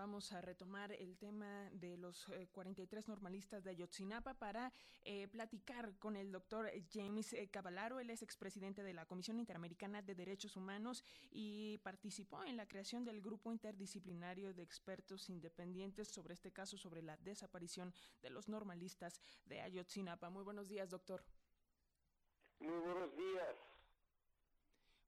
vamos a retomar el tema de los 43 normalistas de Ayotzinapa para platicar con el doctor James Cavallaro. Él es expresidente de la Comisión Interamericana de Derechos Humanos y participó en la creación del grupo interdisciplinario de expertos independientes sobre este caso, sobre la desaparición de los normalistas de Ayotzinapa. Muy buenos días, doctor. Muy buenos días.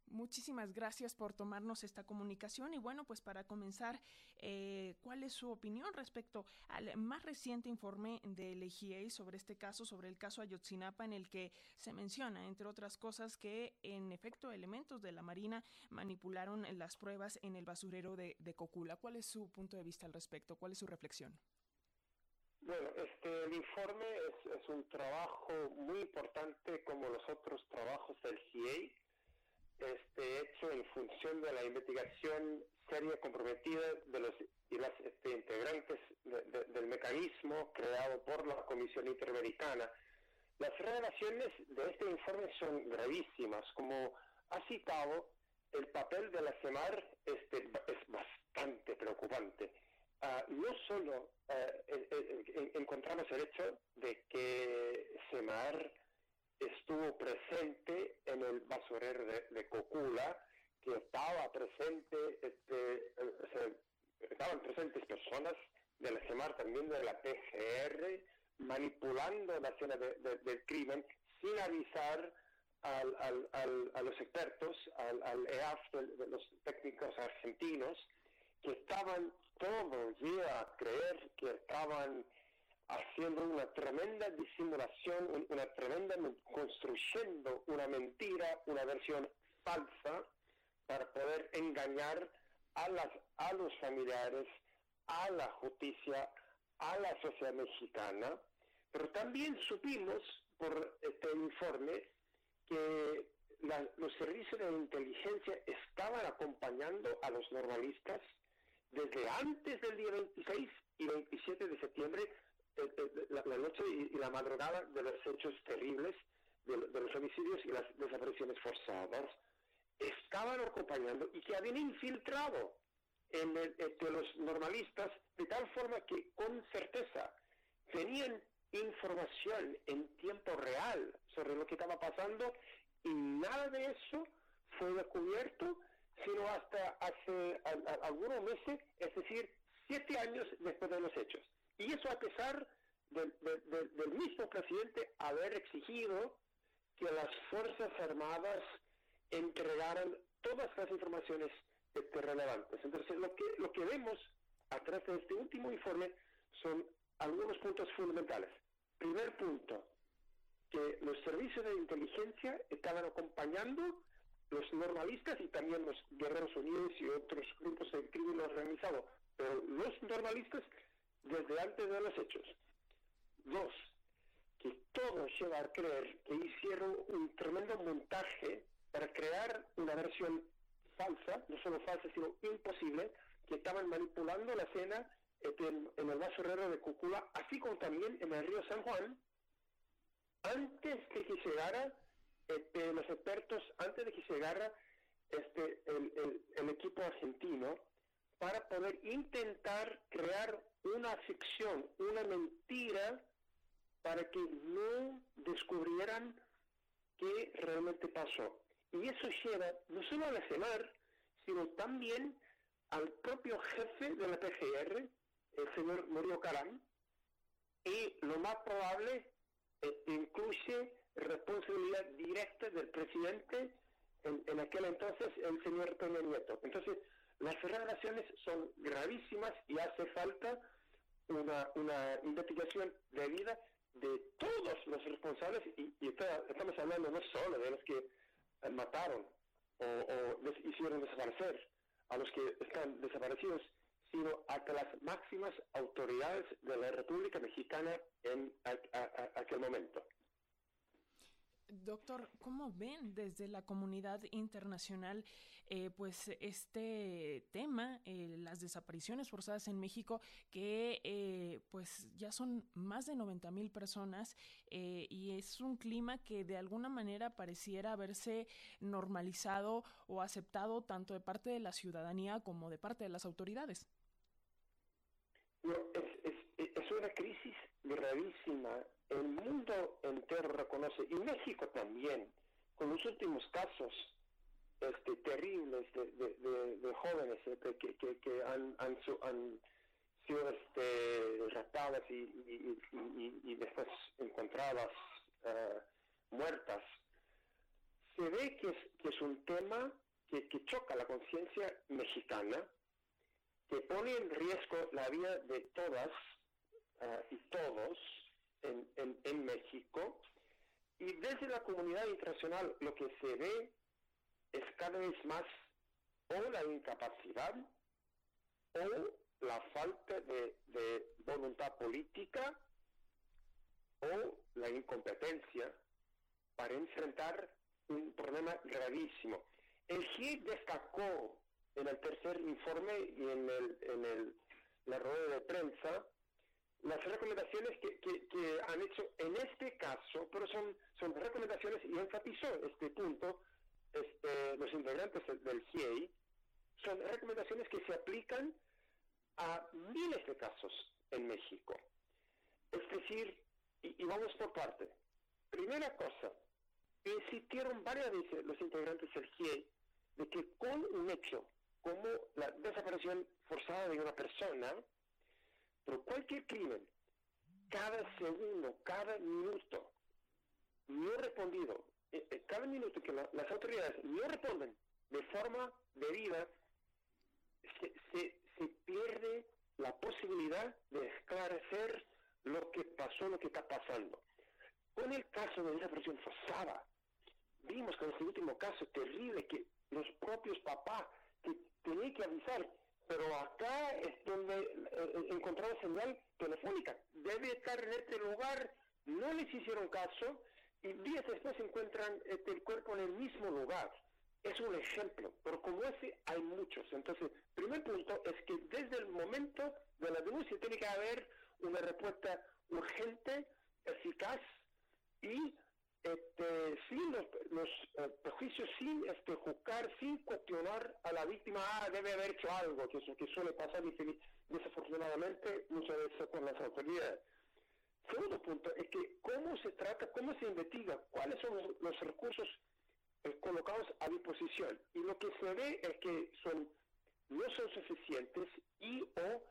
Muchísimas gracias por tomarnos esta comunicación y bueno, pues para comenzar, eh, ¿cuál es su opinión respecto al más reciente informe del EGA sobre este caso, sobre el caso Ayotzinapa, en el que se menciona, entre otras cosas, que en efecto elementos de la Marina manipularon las pruebas en el basurero de, Cocula? ¿Cuál es su punto de vista al respecto? ¿Cuál es su reflexión? Bueno, este, el informe es, un trabajo muy importante como los otros trabajos del GIEI este, hecho en función de la investigación seria comprometida de los y las este, integrantes del mecanismo creado por la Comisión Interamericana. Las revelaciones de este informe son gravísimas. Como ha citado, el papel de la CEMAR este, es bastante preocupante. Ah, no solo eh, eh, eh, encontramos el hecho de que CEMAR estuvo presente en el basurero de, Cocula, que estaba presente, este, estaban presentes personas de la CEMAR, también de la PGR, manipulando la escena del crimen sin avisar al, a los expertos, al, EAF, de, los técnicos argentinos, que estaban todos ya a creer que estaban haciendo una tremenda disimulación, una tremenda construyendo una mentira, una versión falsa para poder engañar a las a los familiares, a la justicia, a la sociedad mexicana, pero también supimos por este informe que los servicios de inteligencia estaban acompañando a los normalistas desde antes del día 26 y 27 de septiembre eh, eh, la, noche y, la madrugada de los hechos terribles, de, los homicidios y las desapariciones forzadas, estaban acompañando y que habían infiltrado en entre los normalistas de tal forma que con certeza tenían información en tiempo real sobre lo que estaba pasando y nada de eso fue descubierto sino hasta hace algunos meses, es decir, siete años después de los hechos. Y eso a pesar del, mismo presidente haber exigido que las Fuerzas Armadas entregaran todas las informaciones este, relevantes. Entonces, lo que, lo que vemos a través de este último informe son algunos puntos fundamentales. Primer punto, que los servicios de inteligencia estaban acompañando los normalistas y también los Guerreros Unidos y otros grupos de crimen organizado, pero los normalistas desde antes de los hechos. Dos, que todo lleva a creer que hicieron un tremendo montaje para crear una versión falsa, no solo falsa, sino imposible, que estaban manipulando la escena este, en, el basurero de Cúcula, así como también en el río San Juan, antes de que llegara este, los expertos, antes de que llegara este, el, el equipo argentino, para poder intentar crear una ficción, una mentira, para que no descubrieran qué realmente pasó. Y eso lleva no solo a la CEMAR, sino también al propio jefe de la PGR, el señor Murillo Caram, y lo más probable eh, incluye responsabilidad directa del presidente en, en aquel entonces, el señor Peña Nieto. Entonces, las revelaciones son gravísimas y hace falta una, una investigación debida de todos los responsables y, estamos hablando no solo de los que mataron o, les hicieron desaparecer, a los que están desaparecidos, sino hasta las máximas autoridades de la República Mexicana en aquel momento. Doctor, ¿cómo ven desde la comunidad internacional eh, pues este tema, eh, las desapariciones forzadas en México, que eh, pues ya son más de 90 mil personas y es un clima que de alguna manera pareciera haberse normalizado o aceptado tanto de parte de la ciudadanía como de parte de las autoridades? es, una crisis gravísima. El mundo entero reconoce, y México también, con los últimos casos este, terribles de, de, jóvenes este, que, que, que han, han, sido este, raptadas y, y, y, después encontradas uh, muertas, se ve que es, que es un tema que, que choca la conciencia mexicana, que pone en riesgo la vida de todas uh, y todos en, en, en México, y desde la comunidad internacional lo que se ve es cada vez más o la incapacidad o la falta de, voluntad política o la incompetencia para enfrentar un problema gravísimo. El GIE destacó en el tercer informe y en, el, en el, la rueda de prensa las recomendaciones que, que, han hecho en este caso, pero son, son recomendaciones y enfatizó este punto este, los integrantes del GIEI, son recomendaciones que se aplican a miles de casos en México. Es decir, y, vamos por parte. Primera cosa, insistieron varias veces los integrantes del GIEI de que con un hecho como la desaparición forzada de una persona, cualquier crimen, cada segundo, cada minuto no respondido eh, eh, cada minuto que las autoridades no responden de forma debida, se, pierde la posibilidad de esclarecer lo que pasó, lo que está pasando. Con el caso de desaparición forzada, vimos con ese último caso terrible que los propios papás que tenían que avisar, pero acá es donde eh, encontraron señal telefónica. Debe estar en este lugar, no les hicieron caso, y días después encuentran este, el cuerpo en el mismo lugar. Es un ejemplo, pero como ese hay muchos. Entonces, primer punto es que desde el momento de la denuncia tiene que haber una respuesta urgente, eficaz y este, sin los, los eh, prejuicios, sin este, juzgar, sin cuestionar a la víctima, ah, debe haber hecho algo, que, eso, que suele pasar desafortunadamente muchas veces con las autoridades. Segundo punto es que cómo se trata, cómo se investiga, cuáles son los, recursos eh, colocados a disposición. Y lo que se ve es que son no son suficientes y o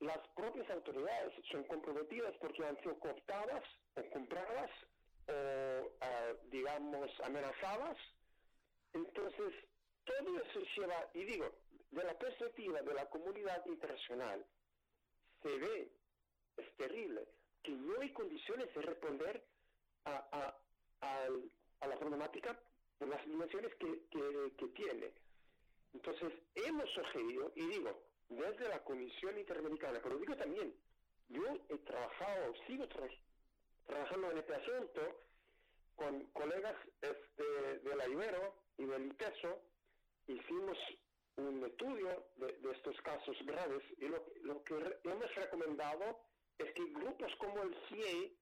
las propias autoridades son comprometidas porque han sido cooptadas o compradas o, ah, digamos, amenazadas. Entonces, todo eso lleva, y digo, de la perspectiva de la comunidad internacional, se ve, es terrible, que no hay condiciones de responder a, a, la problemática por las dimensiones que, que, tiene. Entonces, hemos sugerido, y digo, desde la Comisión Interamericana, pero digo también, yo he trabajado, sigo trabajando en este asunto con colegas este, de la Ibero y del ITESO, hicimos un estudio de, estos casos graves y lo, lo que hemos recomendado es que grupos como el CIE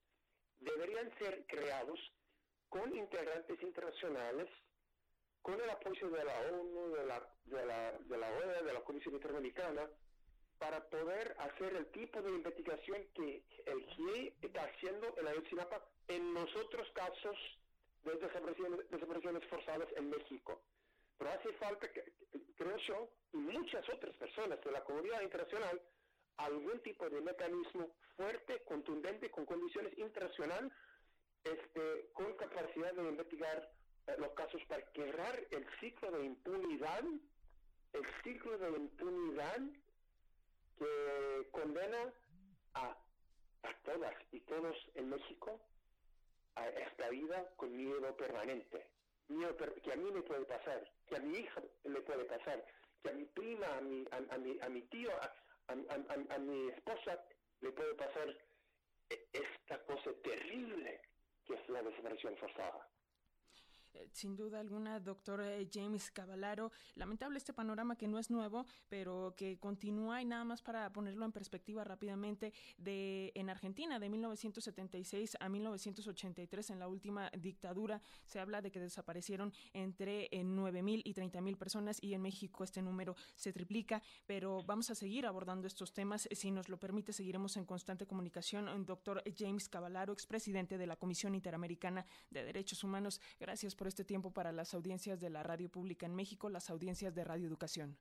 deberían ser creados con integrantes internacionales, con el apoyo de la ONU, de la, de la, de la OEA, de la Comisión Interamericana, para poder hacer el tipo de investigación que en los otros casos de desapariciones, desapariciones forzadas en México. Pero hace falta, creo yo, y muchas otras personas de la comunidad internacional algún tipo de mecanismo fuerte, contundente, con condiciones internacionales, este, con capacidad de investigar eh, los casos para quebrar el ciclo de impunidad, el ciclo de impunidad que condena a, a todas y todos en México a esta vida con miedo permanente. Miedo que a mí me puede pasar, que a mi hija le puede pasar, que a mi prima, a mi, a, mi, a mi tío, a, mi esposa le puede pasar e, esta cosa terrible que es la desaparición forzada. Eh, sin duda alguna, doctor eh, James Cavallaro. Lamentable este panorama que no es nuevo, pero que continúa y nada más para ponerlo en perspectiva rápidamente, de en Argentina de 1976 a 1983, en la última dictadura, se habla de que desaparecieron entre 9.000 y 30.000 personas y en México este número se triplica, pero vamos a seguir abordando estos temas. Si nos lo permite, seguiremos en constante comunicación. Doctor James Cavallaro, expresidente de la Comisión Interamericana de Derechos Humanos, gracias por este tiempo para las audiencias de la radio pública en México, las audiencias de Radio Educación.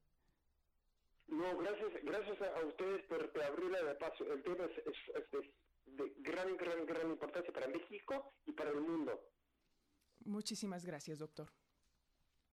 No, gracias, gracias a ustedes por abrirla de paso. El tema es, de gran, gran, gran importancia para México y para el mundo. Muchísimas gracias, doctor.